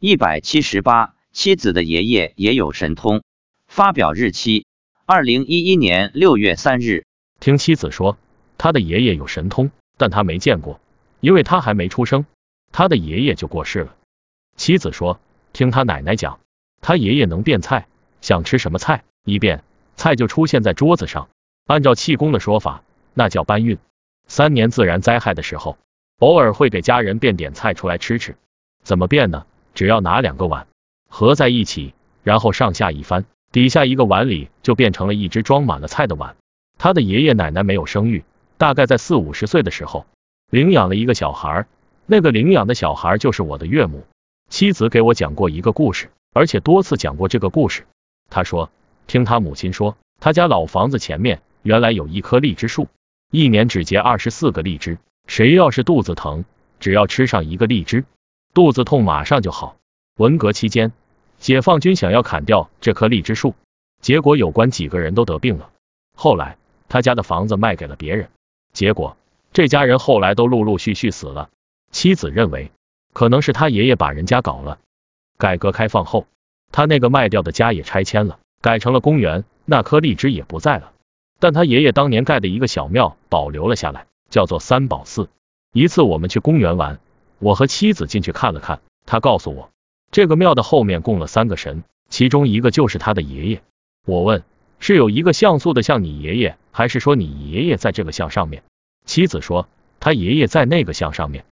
一百七十八，妻子的爷爷也有神通。发表日期：二零一一年六月三日。听妻子说，他的爷爷有神通，但他没见过，因为他还没出生，他的爷爷就过世了。妻子说，听他奶奶讲，他爷爷能变菜，想吃什么菜，一变菜就出现在桌子上。按照气功的说法，那叫搬运。三年自然灾害的时候，偶尔会给家人变点菜出来吃吃。怎么变呢？只要拿两个碗合在一起，然后上下一翻，底下一个碗里就变成了一只装满了菜的碗。他的爷爷奶奶没有生育，大概在四五十岁的时候领养了一个小孩，那个领养的小孩就是我的岳母。妻子给我讲过一个故事，而且多次讲过这个故事。他说，听他母亲说，他家老房子前面原来有一棵荔枝树，一年只结二十四个荔枝。谁要是肚子疼，只要吃上一个荔枝。肚子痛马上就好。文革期间，解放军想要砍掉这棵荔枝树，结果有关几个人都得病了。后来他家的房子卖给了别人，结果这家人后来都陆陆续续死了。妻子认为可能是他爷爷把人家搞了。改革开放后，他那个卖掉的家也拆迁了，改成了公园，那棵荔枝也不在了。但他爷爷当年盖的一个小庙保留了下来，叫做三宝寺。一次我们去公园玩。我和妻子进去看了看，他告诉我，这个庙的后面供了三个神，其中一个就是他的爷爷。我问，是有一个像素的像你爷爷，还是说你爷爷在这个像上面？妻子说，他爷爷在那个像上面。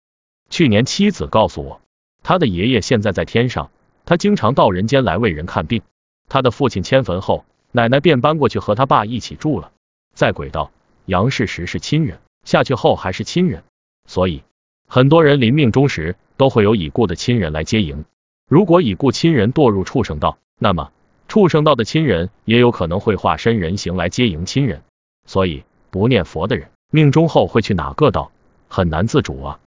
去年妻子告诉我，他的爷爷现在在天上，他经常到人间来为人看病。他的父亲迁坟后，奶奶便搬过去和他爸一起住了。在轨道，杨氏时是亲人，下去后还是亲人，所以。很多人临命终时都会有已故的亲人来接迎。如果已故亲人堕入畜生道，那么畜生道的亲人也有可能会化身人形来接迎亲人。所以不念佛的人，命中后会去哪个道，很难自主啊。